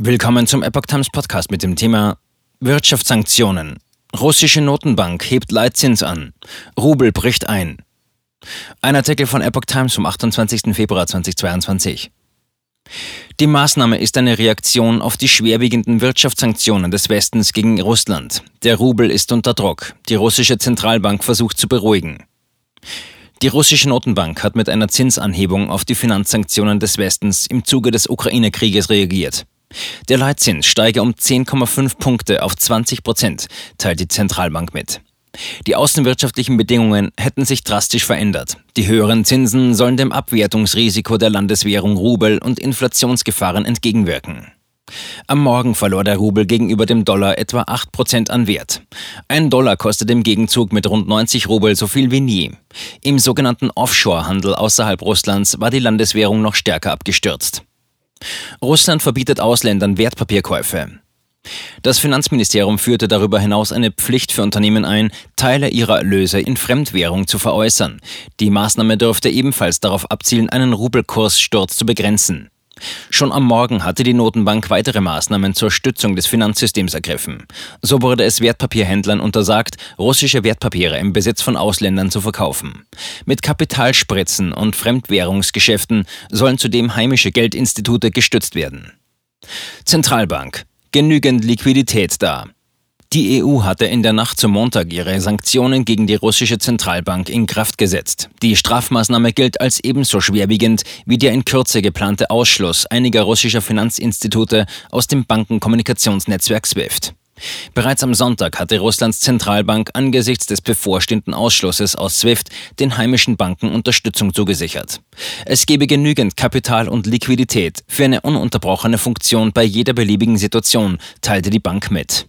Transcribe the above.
Willkommen zum Epoch Times Podcast mit dem Thema Wirtschaftssanktionen. Russische Notenbank hebt Leitzins an. Rubel bricht ein. Ein Artikel von Epoch Times vom 28. Februar 2022. Die Maßnahme ist eine Reaktion auf die schwerwiegenden Wirtschaftssanktionen des Westens gegen Russland. Der Rubel ist unter Druck. Die russische Zentralbank versucht zu beruhigen. Die russische Notenbank hat mit einer Zinsanhebung auf die Finanzsanktionen des Westens im Zuge des Ukraine-Krieges reagiert. Der Leitzins steige um 10,5 Punkte auf 20 Prozent, teilt die Zentralbank mit. Die außenwirtschaftlichen Bedingungen hätten sich drastisch verändert. Die höheren Zinsen sollen dem Abwertungsrisiko der Landeswährung Rubel und Inflationsgefahren entgegenwirken. Am Morgen verlor der Rubel gegenüber dem Dollar etwa 8% an Wert. Ein Dollar kostet im Gegenzug mit rund 90 Rubel so viel wie nie. Im sogenannten Offshore-Handel außerhalb Russlands war die Landeswährung noch stärker abgestürzt. Russland verbietet Ausländern Wertpapierkäufe. Das Finanzministerium führte darüber hinaus eine Pflicht für Unternehmen ein, Teile ihrer Erlöse in Fremdwährung zu veräußern. Die Maßnahme dürfte ebenfalls darauf abzielen, einen Rubelkurssturz zu begrenzen. Schon am Morgen hatte die Notenbank weitere Maßnahmen zur Stützung des Finanzsystems ergriffen. So wurde es Wertpapierhändlern untersagt, russische Wertpapiere im Besitz von Ausländern zu verkaufen. Mit Kapitalspritzen und Fremdwährungsgeschäften sollen zudem heimische Geldinstitute gestützt werden. Zentralbank. Genügend Liquidität da. Die EU hatte in der Nacht zum Montag ihre Sanktionen gegen die russische Zentralbank in Kraft gesetzt. Die Strafmaßnahme gilt als ebenso schwerwiegend wie der in Kürze geplante Ausschluss einiger russischer Finanzinstitute aus dem Bankenkommunikationsnetzwerk SWIFT. Bereits am Sonntag hatte Russlands Zentralbank angesichts des bevorstehenden Ausschlusses aus SWIFT den heimischen Banken Unterstützung zugesichert. Es gebe genügend Kapital und Liquidität für eine ununterbrochene Funktion bei jeder beliebigen Situation, teilte die Bank mit.